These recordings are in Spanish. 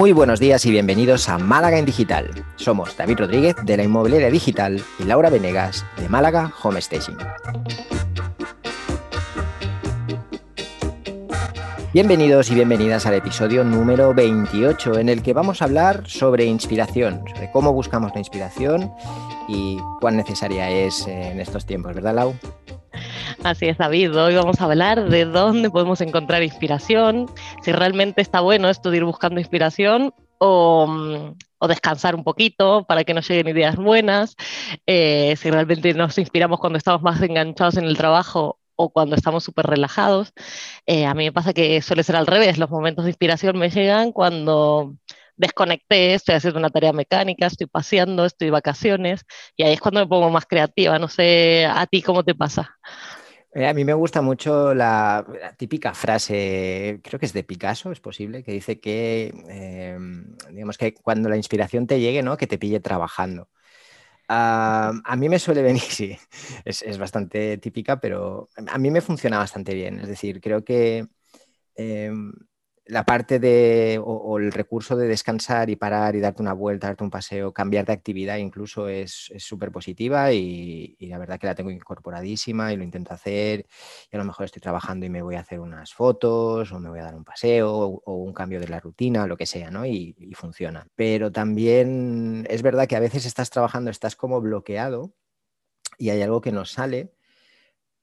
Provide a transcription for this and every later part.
Muy buenos días y bienvenidos a Málaga en Digital. Somos David Rodríguez de la Inmobiliaria Digital y Laura Venegas de Málaga Home Staging. Bienvenidos y bienvenidas al episodio número 28 en el que vamos a hablar sobre inspiración, sobre cómo buscamos la inspiración y cuán necesaria es en estos tiempos, ¿verdad Lau? Así es, David. Hoy vamos a hablar de dónde podemos encontrar inspiración, si realmente está bueno esto de ir buscando inspiración o, mm, descansar un poquito para que nos lleguen ideas buenas, eh, si realmente nos inspiramos cuando estamos más enganchados en el trabajo o cuando estamos súper relajados. Eh, a mí me pasa que suele ser al revés, los momentos de inspiración me llegan cuando desconecté, estoy haciendo una tarea mecánica, estoy paseando, estoy vacaciones y ahí es cuando me pongo más creativa. No sé a ti cómo te pasa. Eh, a mí me gusta mucho la, típica frase, creo que es de Picasso, es posible, que dice que, em, digamos que cuando la inspiración te llegue, ¿no? Que te pille trabajando. a mí me suele venir, sí, es, es, bastante típica, pero a mí me funciona bastante bien. Es decir, creo que em, la parte de, o, el recurso de descansar y parar y darte una vuelta, darte un paseo, cambiar de actividad incluso es súper positiva y, la verdad que la tengo incorporadísima y lo intento hacer y a lo mejor estoy trabajando y me voy a hacer unas fotos o me voy a dar un paseo o, un cambio de la rutina, lo que sea, ¿no? Y, y funciona. Pero también es verdad que a veces estás trabajando, estás como bloqueado y hay algo que no sale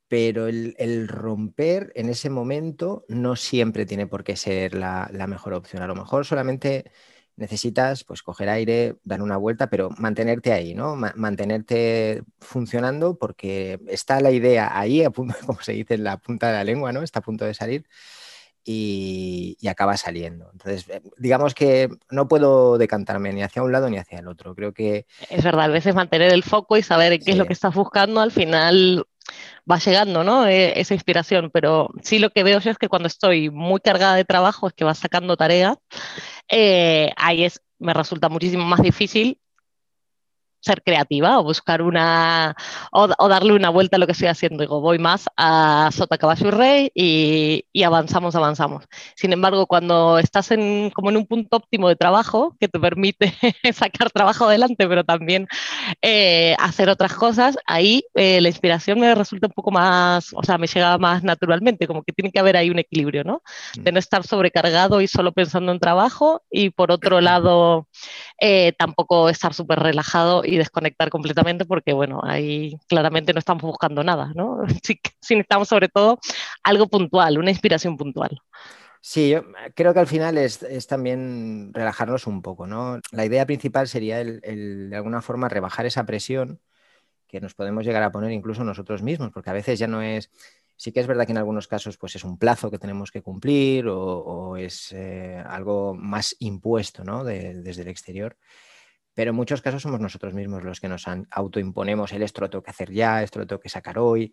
pero el, romper en ese momento no siempre tiene por qué ser la, mejor opción. A lo mejor solamente necesitas pues coger aire, dar una vuelta, pero mantenerte ahí, ¿no? mantenerte funcionando porque está la idea ahí, a punto, como se dice en la punta de la lengua, ¿no? Está a punto de salir y, acaba saliendo. Entonces, eh, digamos que no puedo decantarme ni hacia un lado ni hacia el otro. Creo que... Es verdad, a veces mantener el foco y saber qué es lo que estás buscando al final va llegando, ¿no? E, esa inspiración, pero sí lo que veo yo es que cuando estoy muy cargada de trabajo, es que va sacando tareas, eh, ahí es, me resulta muchísimo más difícil ser creativa o buscar una o, darle una vuelta a lo que estoy haciendo. Digo, voy más a Sota Caballo y Rey y, avanzamos, avanzamos. Sin embargo, cuando estás en, como en un punto óptimo de trabajo que te permite sacar trabajo adelante, pero también eh, hacer otras cosas, ahí eh, la inspiración me resulta un poco más, o sea, me llega más naturalmente, como que tiene que haber ahí un equilibrio, ¿no? Mm. De no estar sobrecargado y solo pensando en trabajo y por otro lado eh, tampoco estar súper relajado y desconectar completamente porque, bueno, ahí claramente no estamos buscando nada, ¿no? Sí, necesitamos sobre todo algo puntual, una inspiración puntual. Sí, yo creo que al final es, también relajarnos un poco, ¿no? La idea principal sería el, de alguna forma rebajar esa presión que nos podemos llegar a poner incluso nosotros mismos, porque a veces ya no es, sí que es verdad que en algunos casos pues es un plazo que tenemos que cumplir o, es eh, algo más impuesto, ¿no? desde el exterior, pero en muchos casos somos nosotros mismos los que nos autoimponemos el esto lo tengo que hacer ya, esto lo tengo que sacar hoy.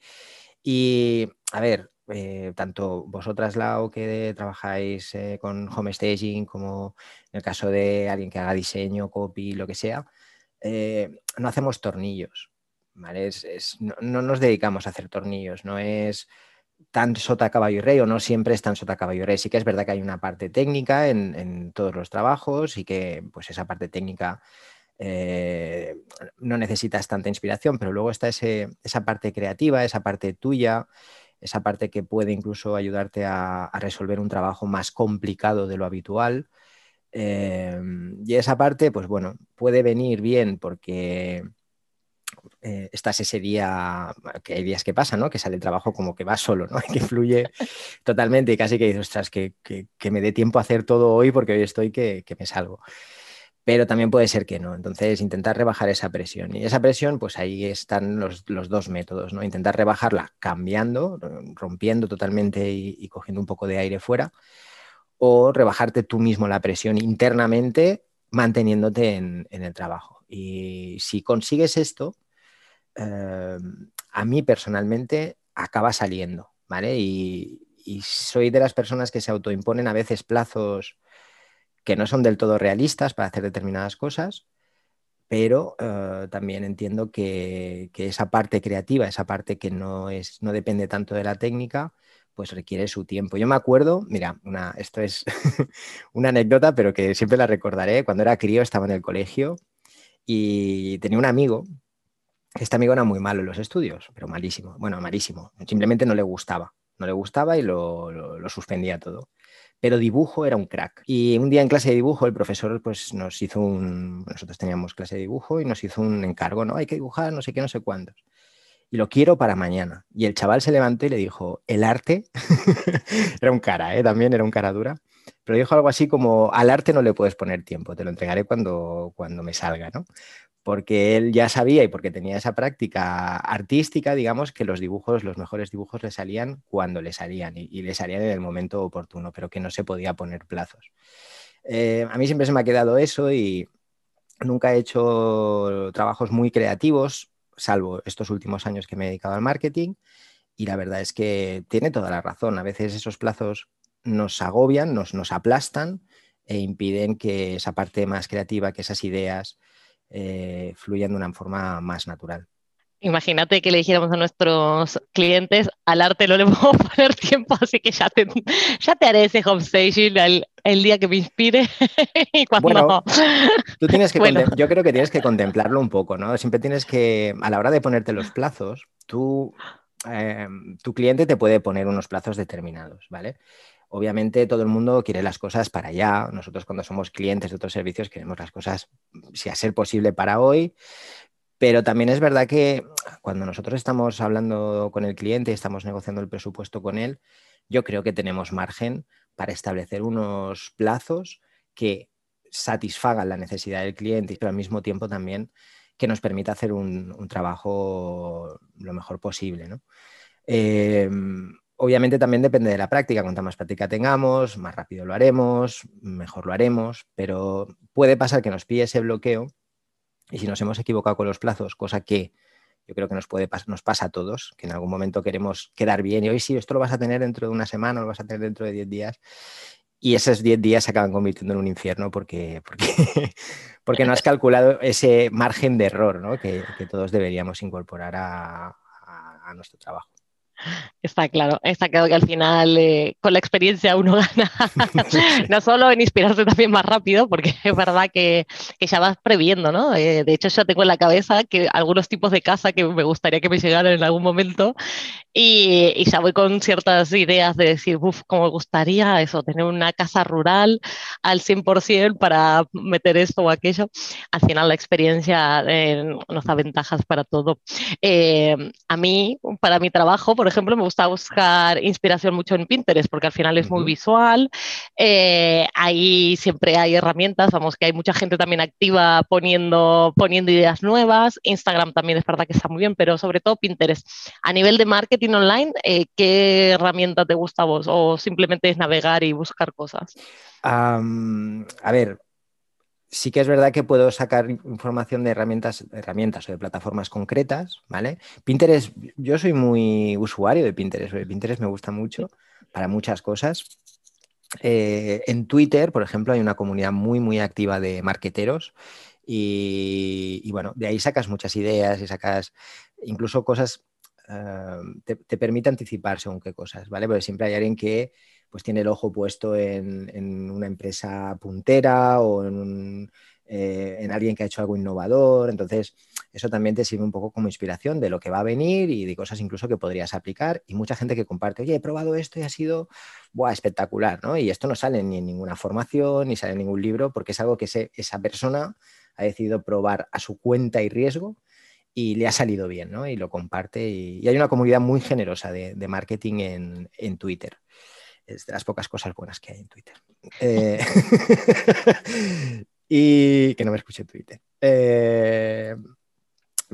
Y a ver, eh, tanto vosotras, Lau, que trabajáis eh, con home staging, como en el caso de alguien que haga diseño, copy, lo que sea, eh, no hacemos tornillos. ¿vale? no, nos dedicamos a hacer tornillos, no es tan sota caballo y rey o no siempre es tan sota caballo y rey. Sí que es verdad que hay una parte técnica en, en todos los trabajos y que pues esa parte técnica eh, no necesitas tanta inspiración, pero luego está esa parte creativa, esa parte tuya, esa parte que puede incluso ayudarte a, resolver un trabajo más complicado de lo habitual. Eh, y esa parte, pues bueno, puede venir bien porque eh, estás ese día, que hay días que pasan, ¿no? Que sale el trabajo como que va solo, ¿no? Que fluye totalmente y casi que dices, ostras, que, me dé tiempo a hacer todo hoy porque hoy estoy que, que me salgo pero también puede ser que no. Entonces, intentar rebajar esa presión. Y esa presión, pues ahí están los, dos métodos, ¿no? Intentar rebajarla cambiando, rompiendo totalmente y, cogiendo un poco de aire fuera, o rebajarte tú mismo la presión internamente manteniéndote en, el trabajo. Y si consigues esto, eh, a mí personalmente acaba saliendo, ¿vale? y soy de las personas que se autoimponen a veces plazos que no son del todo realistas para hacer determinadas cosas, pero eh, también entiendo que, esa parte creativa, esa parte que no, es, no depende tanto de la técnica, pues requiere su tiempo. Yo me acuerdo, mira, una, esto es una anécdota, pero que siempre la recordaré. Cuando era crío estaba en el colegio y tenía un amigo. Este amigo era muy malo en los estudios, pero malísimo. Bueno, malísimo. Simplemente no le gustaba. No le gustaba y lo, suspendía todo. Pero dibujo era un crack. Y un día en clase de dibujo el profesor pues, nos hizo un... Nosotros teníamos clase de dibujo y nos hizo un encargo, ¿no? Hay que dibujar no sé qué, no sé cuántos y lo quiero para mañana. Y el chaval se levantó y le dijo, el arte, era un cara, ¿eh? también era un cara dura, pero dijo algo así como, al arte no le puedes poner tiempo, te lo entregaré cuando, cuando me salga, ¿no? Porque él ya sabía y porque tenía esa práctica artística, digamos, que los dibujos, los mejores dibujos le salían cuando le salían y, le salían en el momento oportuno, pero que no se podía poner plazos. Eh, a mí siempre se me ha quedado eso y nunca he hecho trabajos muy creativos, salvo estos últimos años que me he dedicado al marketing. Y la verdad es que tiene toda la razón. A veces esos plazos nos agobian, nos, nos aplastan e impiden que esa parte más creativa, que esas ideas eh, fluyan de una forma más natural. Imagínate que le dijéramos a nuestros clientes, al arte no le puedo poner tiempo, así que ya te, ya te haré ese home staging el, día que me inspire. y Bueno, tú tienes que yo creo que tienes que contemplarlo un poco, ¿no? Siempre tienes que, a la hora de ponerte los plazos, tú, eh, tu cliente te puede poner unos plazos determinados, ¿vale? Obviamente todo el mundo quiere las cosas para allá. Nosotros cuando somos clientes de otros servicios queremos las cosas, si a ser posible, para hoy. Pero también es verdad que cuando nosotros estamos hablando con el cliente y estamos negociando el presupuesto con él, yo creo que tenemos margen para establecer unos plazos que satisfagan la necesidad del cliente, pero al mismo tiempo también que nos permita hacer un, trabajo lo mejor posible. Em, obviamente también depende de la práctica. Cuanta más práctica tengamos, más rápido lo haremos, mejor lo haremos, pero puede pasar que nos pille ese bloqueo y si nos hemos equivocado con los plazos, cosa que yo creo que nos, puede, nos pasa a todos, que en algún momento queremos quedar bien y hoy sí, esto lo vas a tener dentro de una semana, lo vas a tener dentro de 10 días. Y esos 10 días se acaban convirtiendo en un infierno porque, porque, no has calculado ese margen de error ¿no? que, todos deberíamos incorporar a nuestro trabajo. Está claro, está claro que al final eh, con la experiencia uno gana, no solo en inspirarse también más rápido, porque es verdad que, que ya vas previendo, ¿no? Eh, de hecho, ya tengo en la cabeza que algunos tipos de casa que me gustaría que me llegaran en algún momento y, y ya voy con ciertas ideas de decir, uff, cómo me gustaría eso, tener una casa rural al 100% para meter esto o aquello. Al final la experiencia eh, nos da ventajas para todo. a mí, para mi trabajo, por ejemplo, me gusta buscar inspiración mucho en Pinterest porque al final es muy visual. Eh, ahí siempre hay herramientas, vamos, que hay mucha gente también activa poniendo, poniendo ideas nuevas. Instagram también es verdad que está muy bien, pero sobre todo Pinterest. A nivel de marketing online, eh, ¿qué herramienta te gusta a vos? ¿O simplemente es navegar y buscar cosas? a ver, sí que es verdad que puedo sacar información de herramientas, herramientas o de plataformas concretas, ¿vale? Pinterest, yo soy muy usuario de Pinterest, Pinterest me gusta mucho para muchas cosas. Eh, en Twitter, por ejemplo, hay una comunidad muy, muy activa de marqueteros y, bueno, de ahí sacas muchas ideas y sacas incluso cosas, eh, te, te, permite anticipar según qué cosas, ¿vale? Porque siempre hay alguien que pues tiene el ojo puesto en, una empresa puntera o eh, en, alguien que ha hecho algo innovador. Entonces, eso también te sirve un poco como inspiración de lo que va a venir y de cosas incluso que podrías aplicar. Y mucha gente que comparte, oye, he probado esto y ha sido espectacular, ¿no? Y esto no sale ni en ninguna formación, ni sale en ningún libro, porque es algo que esa persona ha decidido probar a su cuenta y riesgo y le ha salido bien, ¿no? Y lo comparte. Y, hay una comunidad muy generosa de, marketing en, en Twitter es de las pocas cosas buenas que hay en Twitter. Eh, y que no me escuche Twitter. Eh,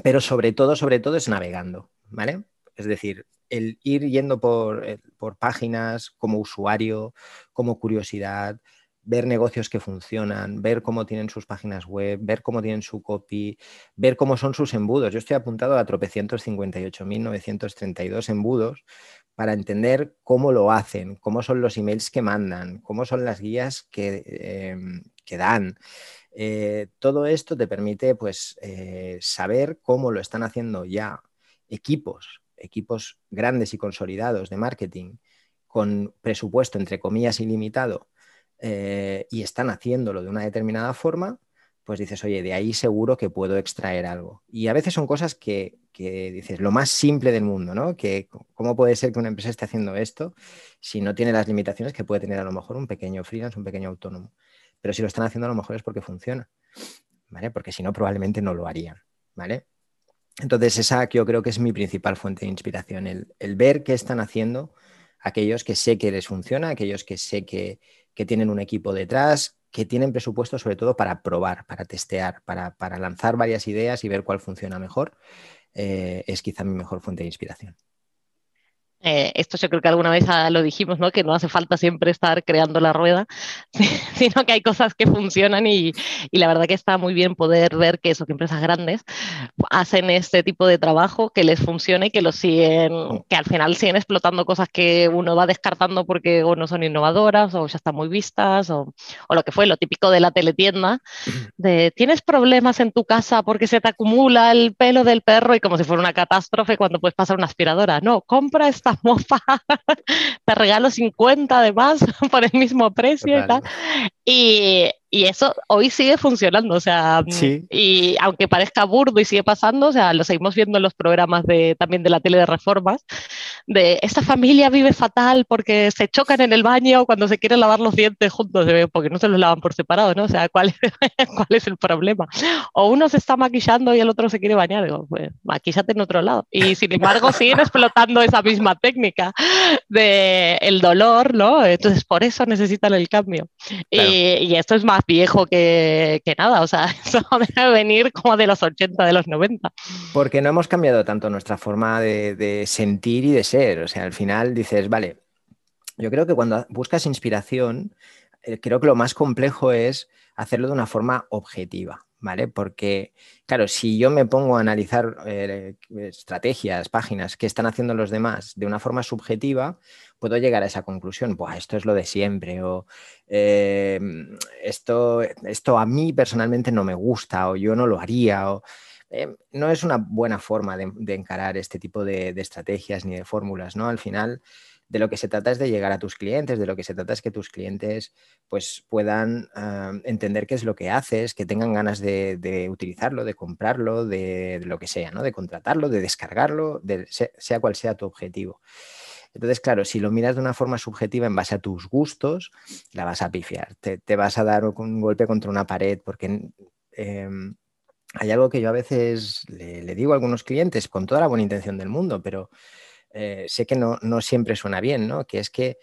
pero sobre todo, sobre todo es navegando, ¿vale? Es decir, el ir yendo por, eh, por páginas como usuario, como curiosidad, ver negocios que funcionan, ver cómo tienen sus páginas web, ver cómo tienen su copy, ver cómo son sus embudos. Yo estoy apuntado a tropecientos 58.932 embudos para entender cómo lo hacen, cómo son los emails que mandan, cómo son las guías que, em, dan. Eh, todo esto te permite pues, eh, saber cómo lo están haciendo ya equipos, equipos grandes y consolidados de marketing con presupuesto, entre comillas, ilimitado, eh, y están haciéndolo de una determinada forma, pues dices, oye, de ahí seguro que puedo extraer algo. Y a veces son cosas que, dices, lo más simple del mundo, ¿no? Que cómo puede ser que una empresa esté haciendo esto si no tiene las limitaciones que puede tener a lo mejor un pequeño freelance, un pequeño autónomo. Pero si lo están haciendo a lo mejor es porque funciona, ¿vale? Porque si no, probablemente no lo harían, ¿vale? Entonces, esa yo creo que es mi principal fuente de inspiración, el, el ver qué están haciendo aquellos que sé que les funciona, aquellos que sé que, que tienen un equipo detrás, que tienen presupuesto sobre todo para probar, para testear, para, para lanzar varias ideas y ver cuál funciona mejor, eh, es quizá mi mejor fuente de inspiración. Eh, esto yo creo que alguna vez lo dijimos, ¿no? que no hace falta siempre estar creando la rueda, sino que hay cosas que funcionan y, y, la verdad que está muy bien poder ver que eso, que empresas grandes hacen este tipo de trabajo, que les funciona y que lo siguen, mm. que al final siguen explotando cosas que uno va descartando porque o no son innovadoras o ya están muy vistas o, o lo que fue, lo típico de la teletienda, de tienes problemas en tu casa porque se te acumula el pelo del perro y como si fuera una catástrofe cuando puedes pasar una aspiradora. No, compra esta mofa, te regalo 50 además por el mismo precio y tal. Y, y eso hoy sigue funcionando, o sea, mm, y aunque parezca burdo y sigue pasando, o sea, lo seguimos viendo en los programas de, también de la tele de reformas, de esta familia vive fatal porque se chocan en el baño cuando se quieren lavar los dientes juntos, porque no se los lavan por separado, ¿no? O sea, ¿cuál es, cuál es el problema? O uno se está maquillando y el otro se quiere bañar, digo, pues maquillate en otro lado. Y sin embargo siguen explotando esa misma técnica de el dolor, ¿no? Entonces por eso necesitan el cambio. Y, y esto es más viejo que, nada, o sea, eso debe venir como de los 80, de los 90. Porque no hemos cambiado tanto nuestra forma de, sentir y de ser, o sea, al final dices, vale, yo creo que cuando buscas inspiración, eh, creo que lo más complejo es hacerlo de una forma objetiva. ¿Vale? Porque, claro, si yo me pongo a analizar eh, estrategias, páginas que están haciendo los demás de una forma subjetiva, puedo llegar a esa conclusión, pues esto es lo de siempre, o em, esto, esto a mí personalmente no me gusta, o yo no lo haría, o em, no es una buena forma de, encarar este tipo de, estrategias ni de fórmulas, ¿no? Al final, de lo que se trata es de llegar a tus clientes, de lo que se trata es que tus clientes pues, puedan entender qué es lo que haces, que tengan ganas de, utilizarlo, de comprarlo, de, lo que sea, ¿no? De contratarlo, de descargarlo, de, sea cual sea tu objetivo. Entonces, claro, si lo miras de una forma subjetiva en base a tus gustos, la vas a pifiar, te, vas a dar un golpe contra una pared, porque em, hay algo que yo a veces le, digo a algunos clientes con toda la buena intención del mundo, pero eh, sé que no, siempre suena bien, ¿no? Que es que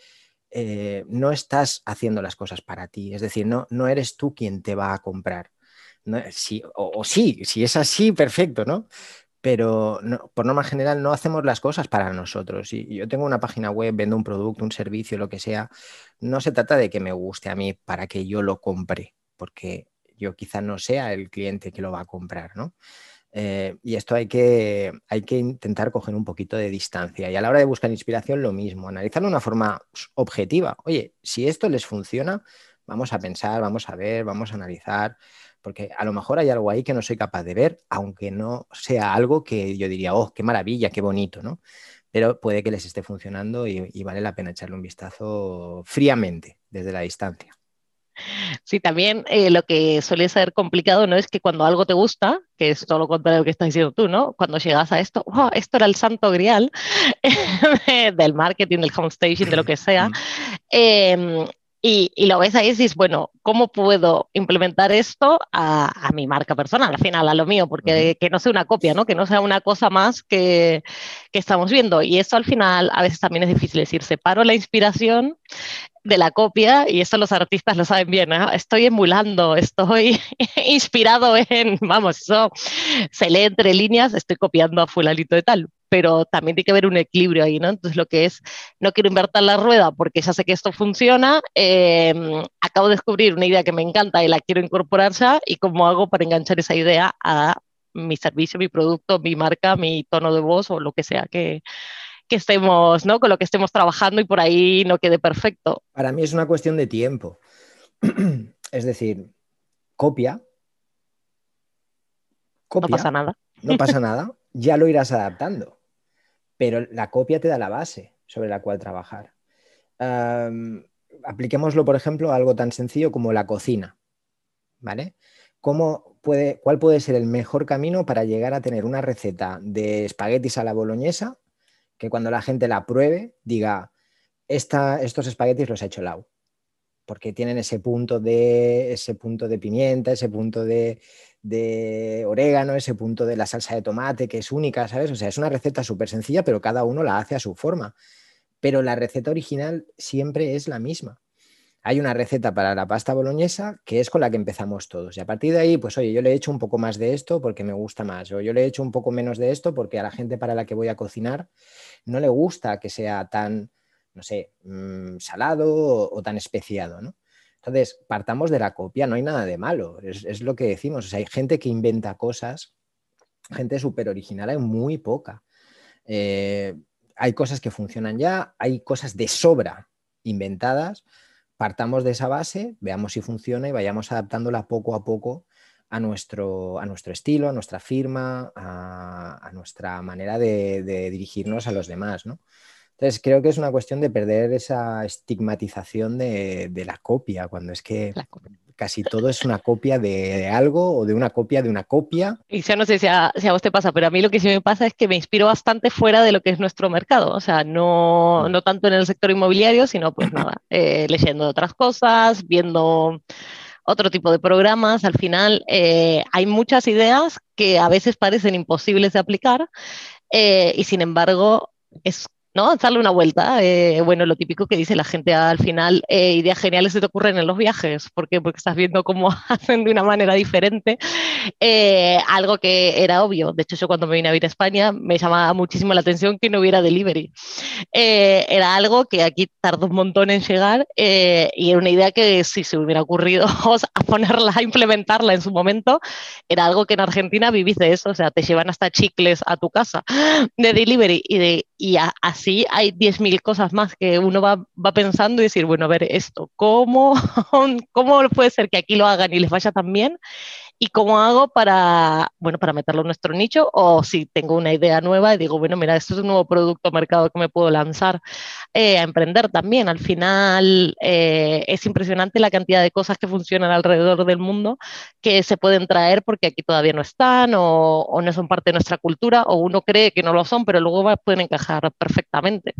eh, no estás haciendo las cosas para ti, es decir, no, no eres tú quien te va a comprar. o, sí, si es así, perfecto, ¿no? pero por norma general no hacemos las cosas para nosotros. Si yo tengo una página web, vendo un producto, un servicio, lo que sea, no se trata de que me guste a mí para que yo lo compre, porque yo quizá no sea el cliente que lo va a comprar, ¿no? Eh, y esto hay que, hay que intentar coger un poquito de distancia. Y a la hora de buscar inspiración, lo mismo, analizarlo de una forma objetiva. Oye, si esto les funciona, vamos a pensar, vamos a ver, vamos a analizar porque a lo mejor hay algo ahí que no soy capaz de ver, aunque no sea algo que yo diría, oh, qué maravilla, qué bonito, ¿no? Pero puede que les esté funcionando y, vale la pena echarle un vistazo fríamente desde la distancia. Sí, también eh, lo que suele ser complicado no es que cuando algo te gusta, que es todo lo contrario que estás diciendo tú, ¿no? Cuando llegas a esto, esto era el santo grial del marketing, del home staging, de lo que sea, eh, y, lo ves ahí y dices, bueno, ¿cómo puedo implementar esto a, mi marca personal, al final, a lo mío? Porque que no sea una copia, ¿no? Que no sea una cosa más que, que estamos viendo. Y eso al final a veces también es difícil decir, separo la inspiración de la copia, y eso los artistas lo saben bien, ¿no? estoy emulando, estoy inspirado en, vamos, eso se lee entre líneas, estoy copiando a fulalito de tal, pero también tiene que haber un equilibrio ahí, ¿no? Entonces lo que es, no quiero invertir la rueda porque ya sé que esto funciona, em, acabo de descubrir una idea que me encanta y la quiero incorporar ya, y cómo hago para enganchar esa idea a mi servicio, mi producto, mi marca, mi tono de voz o lo que sea que, que estemos, ¿no? Con lo que estemos trabajando y por ahí no quede perfecto. Para mí es una cuestión de tiempo. es decir, copia. copia. No pasa nada. No pasa nada. Ya lo irás adaptando pero la copia te da la base sobre la cual trabajar. apliquémoslo, por ejemplo, a algo tan sencillo como la cocina. ¿Vale? ¿Cómo puede, ¿Cuál puede ser el mejor camino para llegar a tener una receta de espaguetis a la boloñesa que cuando la gente la pruebe diga, estos espaguetis los ha hecho Lau? Porque tienen ese punto de, ese punto de pimienta, ese punto de, de orégano, ese punto de la salsa de tomate que es única, ¿sabes? O sea, es una receta súper sencilla, pero cada uno la hace a su forma. Pero la receta original siempre es la misma. Hay una receta para la pasta boloñesa que es con la que empezamos todos. Y a partir de ahí, pues oye, yo le he hecho un poco más de esto porque me gusta más. O yo le he hecho un poco menos de esto porque a la gente para la que voy a cocinar no le gusta que sea tan, no sé, mm, salado o, tan especiado, ¿no? Entonces, partamos de la copia, no hay nada de malo, es, lo que decimos. Hay gente que inventa cosas, gente súper original, hay muy poca. Eh, hay cosas que funcionan ya, hay cosas de sobra inventadas. Partamos de esa base, veamos si funciona y vayamos adaptándola poco a poco a nuestro, a nuestro estilo, a nuestra firma, a, nuestra manera de, de, dirigirnos a los demás. ¿no? Entonces, creo que es una cuestión de perder esa estigmatización de, la copia, cuando es que casi todo es una copia de, algo o de una copia de una copia. Y ya no sé si a, si a, vos te pasa, pero a mí lo que sí me pasa es que me inspiro bastante fuera de lo que es nuestro mercado. O sea, no, no tanto en el sector inmobiliario, sino pues nada, eh, leyendo otras cosas, viendo otro tipo de programas. Al final eh, hay muchas ideas que a veces parecen imposibles de aplicar eh, y sin embargo es ¿no? Darle una vuelta. Eh, bueno, lo típico que dice la gente al final, eh, ideas geniales se te ocurren en los viajes. ¿Por qué? Porque estás viendo cómo hacen de una manera diferente eh, algo que era obvio. De hecho, yo cuando me vine a vivir a España me llamaba muchísimo la atención que no hubiera delivery. era algo que aquí tardó un montón en llegar y era una idea que si se hubiera ocurrido a ponerla, a implementarla en su momento, era algo que en Argentina vivís de eso. O sea, te llevan hasta chicles a tu casa de delivery y, de, y así sí hay 10.000 cosas más que uno va, pensando y decir, bueno, a ver, esto, ¿cómo, ¿cómo puede ser que aquí lo hagan y les vaya tan bien? ¿Y cómo hago para, bueno, para meterlo en nuestro nicho? O si tengo una idea nueva y digo, bueno, mira, esto es un nuevo producto mercado que me puedo lanzar eh, a emprender también. Al final eh, es impresionante la cantidad de cosas que funcionan alrededor del mundo que se pueden traer porque aquí todavía no están o, no son parte de nuestra cultura o uno cree que no lo son, pero luego pueden encajar perfectamente.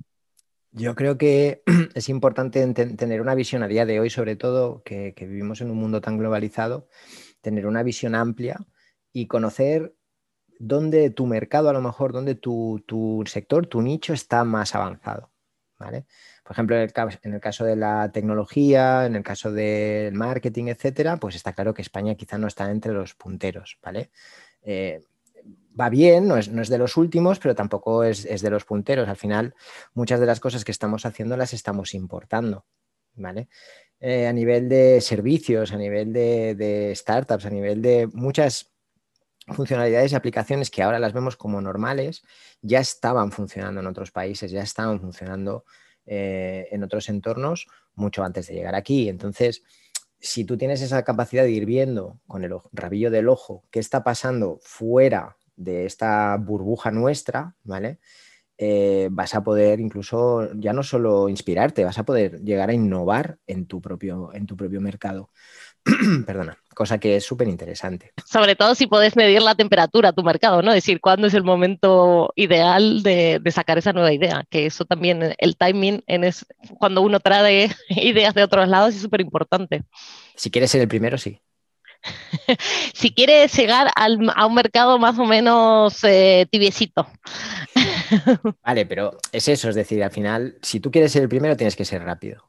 Yo creo que es importante tener una visión a día de hoy, sobre todo que vivimos en un mundo tan globalizado, tener una visión amplia y conocer dónde tu mercado, a lo mejor, dónde tu, sector, tu nicho está más avanzado. ¿vale? Por ejemplo, en el, caso, de la tecnología, en el caso del marketing, etcétera, pues está claro que España quizá no está entre los punteros. ¿vale? Eh, va bien, no es, de los últimos, pero tampoco es, es, de los punteros. Al final, muchas de las cosas que estamos haciendo las estamos importando. ¿Vale? Eh, a nivel de servicios, a nivel de, startups, a nivel de muchas funcionalidades y aplicaciones que ahora las vemos como normales, ya estaban funcionando en otros países, ya estaban funcionando eh, en otros entornos mucho antes de llegar aquí. Entonces, si tú tienes esa capacidad de ir viendo con el rabillo del ojo qué está pasando fuera de esta burbuja nuestra, ¿vale? Eh, vas a poder incluso ya no solo inspirarte, vas a poder llegar a innovar en tu propio, en tu propio mercado. Perdona, cosa que es súper interesante. Sobre todo si puedes medir la temperatura a tu mercado, ¿no? Decir cuándo es el momento ideal de, sacar esa nueva idea, que eso también, el timing, en es, cuando uno trae ideas de otros lados es súper importante. Si quieres ser el primero, sí. si quieres llegar a un mercado más o menos eh, tibiecito. Vale, pero es eso, es decir, al final, si tú quieres ser el primero, tienes que ser rápido.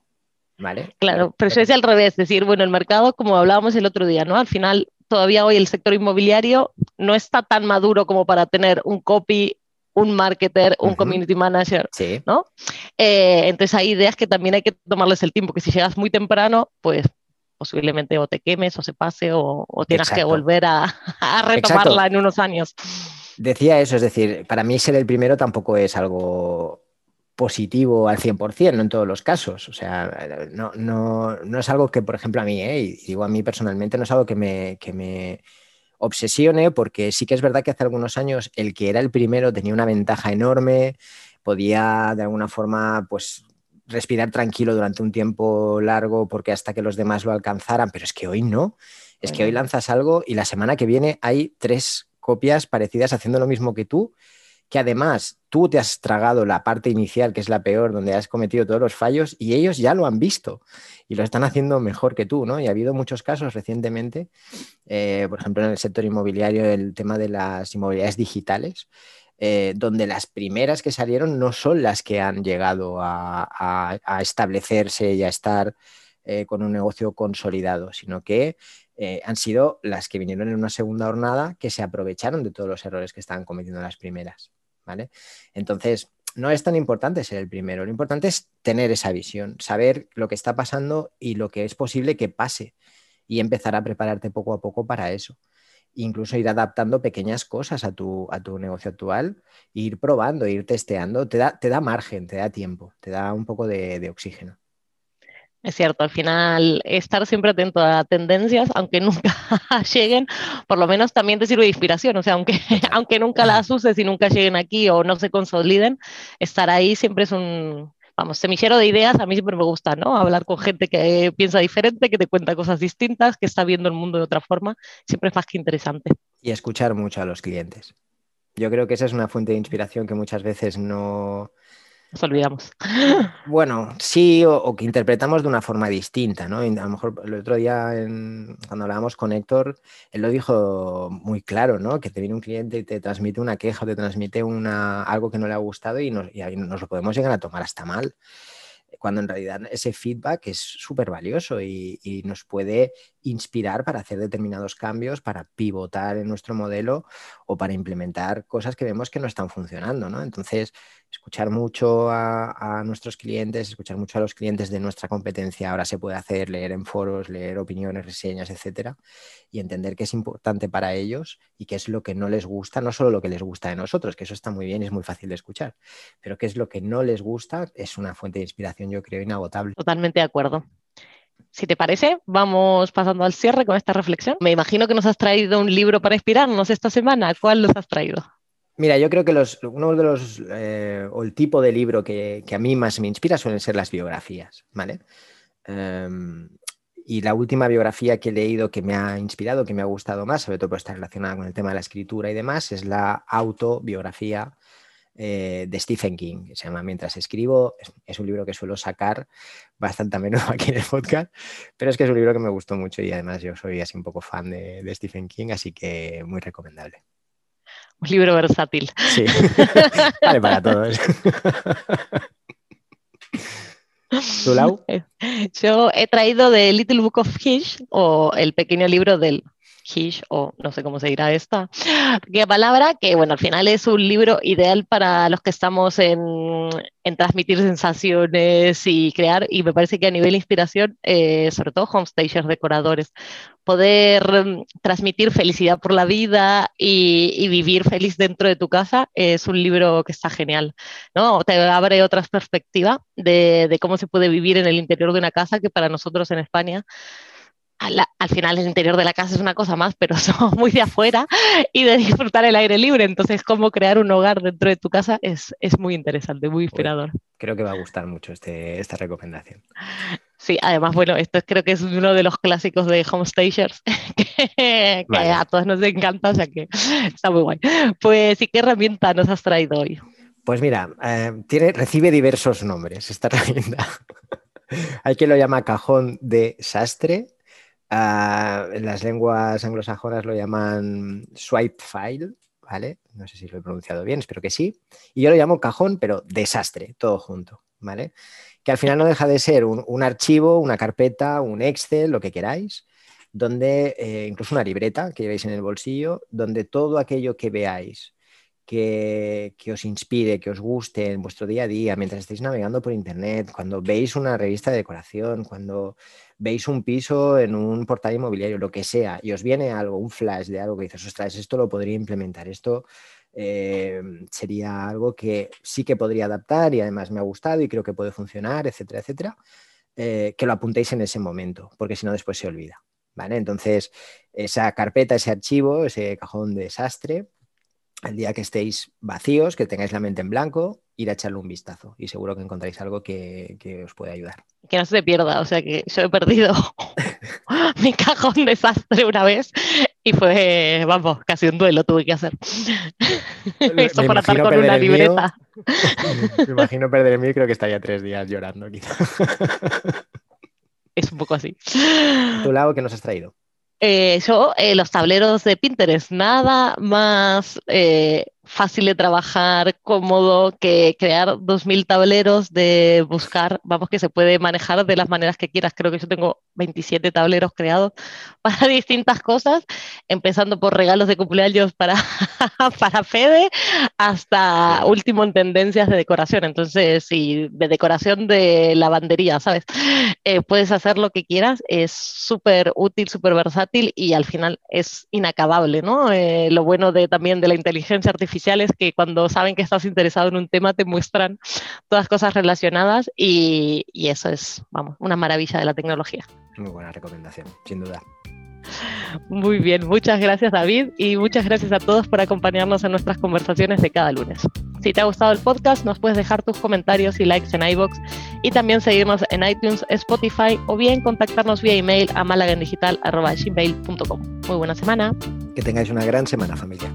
¿Vale? Claro, pero eso es al revés, es decir, bueno, el mercado, como hablábamos el otro día, ¿no? Al final, todavía hoy el sector inmobiliario no está tan maduro como para tener un copy un marketer, un community manager, sí. ¿no? Eh, entonces hay ideas que también hay que tomarles el tiempo, que si llegas muy temprano, pues posiblemente o te quemes o se pase o, tienes que volver a, retomarla en unos años. Decía eso, es decir, para mí ser el primero tampoco es algo positivo al 100%, no en todos los casos. O sea, no, no, no es algo que, por ejemplo, a mí, ¿eh? y digo a mí personalmente, no es algo que me, que me obsesione, porque sí que es verdad que hace algunos años el que era el primero tenía una ventaja enorme, podía de alguna forma, pues respirar tranquilo durante un tiempo largo porque hasta que los demás lo alcanzaran, pero es que hoy no. Es que hoy lanzas algo y la semana que viene hay tres copias parecidas haciendo lo mismo que tú, que además tú te has tragado la parte inicial, que es la peor, donde has cometido todos los fallos, y ellos ya lo han visto y lo están haciendo mejor que tú, ¿no? Y ha habido muchos casos recientemente, eh, por ejemplo, en el sector inmobiliario, el tema de las inmobiliarias digitales, eh, donde las primeras que salieron no son las que han llegado a, establecerse y a estar eh, con un negocio consolidado, sino que eh, han sido las que vinieron en una segunda jornada que se aprovecharon de todos los errores que estaban cometiendo las primeras. ¿vale? Entonces, no es tan importante ser el primero, lo importante es tener esa visión, saber lo que está pasando y lo que es posible que pase y empezar a prepararte poco a poco para eso. Incluso ir adaptando pequeñas cosas a tu, a tu negocio actual, ir probando, ir testeando, te da, te da margen, te da tiempo, te da un poco de oxígeno. Es cierto, al final estar siempre atento a tendencias, aunque nunca lleguen, por lo menos también te sirve de inspiración, o sea, aunque, aunque nunca las uses y nunca lleguen aquí o no se consoliden, estar ahí siempre es un, vamos, semillero de ideas, a mí siempre me gusta, ¿no? Hablar con gente que piensa diferente, que te cuenta cosas distintas, que está viendo el mundo de otra forma, siempre es más que interesante. Y escuchar mucho a los clientes. Yo creo que esa es una fuente de inspiración que muchas veces no, nos olvidamos. Bueno, sí, o, que interpretamos de una forma distinta, ¿no? a lo mejor el otro día, cuando hablábamos con Héctor, él lo dijo muy claro, ¿no? Que te viene un cliente y te transmite una queja te transmite una, algo que no le ha gustado y nos, y nos lo podemos llegar a tomar hasta mal cuando en realidad ese feedback es súper valioso y, y, nos puede inspirar para hacer determinados cambios, para pivotar en nuestro modelo o para implementar cosas que vemos que no están funcionando. ¿no? Entonces, escuchar mucho a, nuestros clientes, escuchar mucho a los clientes de nuestra competencia, ahora se puede hacer, leer en foros, leer opiniones, reseñas, etcétera, y entender qué es importante para ellos y qué es lo que no les gusta, no solo lo que les gusta de nosotros, que eso está muy bien y es muy fácil de escuchar, pero qué es lo que no les gusta es una fuente de inspiración, yo creo, inagotable. Totalmente de acuerdo. Si te parece, vamos pasando al cierre con esta reflexión. Me imagino que nos has traído un libro para inspirarnos esta semana. ¿Cuál nos has traído? Mira, yo creo que los, uno de los, eh, o el tipo de libro que, a mí más me inspira suelen ser las biografías, ¿vale? Em, y la última biografía que he leído que me ha inspirado, que me ha gustado más, sobre todo por estar relacionada con el tema de la escritura y demás, es la autobiografía eh, de Stephen King, que se llama Mientras escribo. Es, un libro que suelo sacar bastante a menudo aquí en el podcast, pero es que es un libro que me gustó mucho y además yo soy así un poco fan de Stephen King, así que muy recomendable. Un libro versátil. Sí, vale para todos. ¿Tu Lau? Yo he traído The Little Book of Fish o el pequeño libro del Hish, o no sé cómo se dirá esta, qué palabra, que bueno, al final es un libro ideal para los que estamos en, transmitir sensaciones y crear, y me parece que a nivel inspiración, eh, sobre todo homestagers, decoradores, poder mm, transmitir felicidad por la vida y, vivir feliz dentro de tu casa es un libro que está genial, ¿no? Te abre otras perspectivas de cómo se puede vivir en el interior de una casa que para nosotros en España al, final el interior de la casa es una cosa más, pero somos muy de afuera y de disfrutar el aire libre. Entonces, cómo crear un hogar dentro de tu casa es, es muy interesante, muy inspirador. creo que va a gustar mucho este, esta recomendación. Sí, además, bueno, esto creo que es uno de los clásicos de Homestagers que, que a todos nos encanta, o sea que está muy guay. Pues, ¿y qué herramienta nos has traído hoy? Pues mira, eh, tiene, recibe diversos nombres esta herramienta. Hay quien lo llama cajón de sastre, Ah, en las lenguas anglosajonas lo llaman swipe file, ¿vale? No sé si lo he pronunciado bien, espero que sí. Y yo lo llamo cajón, pero desastre, todo junto, ¿vale? Que al final no deja de ser un, archivo, una carpeta, un Excel, lo que queráis, donde, eh, incluso una libreta que llevéis en el bolsillo, donde todo aquello que veáis que, os inspire, que os guste en vuestro día a día, mientras estéis navegando por internet, cuando veis una revista de decoración, cuando veis un piso en un portal inmobiliario, lo que sea, y os viene algo, un flash de algo que dices, ostras, esto lo podría implementar, esto eh, sería algo que sí que podría adaptar y además me ha gustado y creo que puede funcionar, etcétera, etcétera, eh, que lo apuntéis en ese momento, porque si no después se olvida. ¿Vale? Entonces, esa carpeta, ese archivo, ese cajón de desastre, el día que estéis vacíos, que tengáis la mente en blanco, ir a echarle un vistazo y seguro que encontráis algo que, que os puede ayudar. Que no se pierda, o sea que yo he perdido mi cajón desastre una vez y fue, vamos, casi un duelo tuve que hacer. Eso para estar con una libreta. me imagino perder el mío y creo que estaría tres días llorando quizá. es un poco así. ¿Tu lado qué nos has traído? Eh, yo, eh, los tableros de Pinterest, nada más eh, fácil de trabajar, cómodo, que crear 2.000 tableros de buscar, vamos, que se puede manejar de las maneras que quieras. Creo que yo tengo 27 tableros creados para distintas cosas, empezando por regalos de cumpleaños para, para Fede, hasta último en tendencias de decoración. Entonces, sí, de decoración de lavandería, ¿sabes? Eh, puedes hacer lo que quieras, es súper útil, súper versátil y al final es inacabable, ¿no? Eh, lo bueno de, también de la inteligencia artificial que cuando saben que estás interesado en un tema te muestran todas cosas relacionadas y, y eso es, vamos, una maravilla de la tecnología. Muy buena recomendación, sin duda. Muy bien, muchas gracias David y muchas gracias a todos por acompañarnos en nuestras conversaciones de cada lunes. Si te ha gustado el podcast, nos puedes dejar tus comentarios y likes en iBox y también seguirnos en iTunes, Spotify o bien contactarnos vía email a malagendigital.gmail.com. Muy buena semana. Que tengáis una gran semana familia.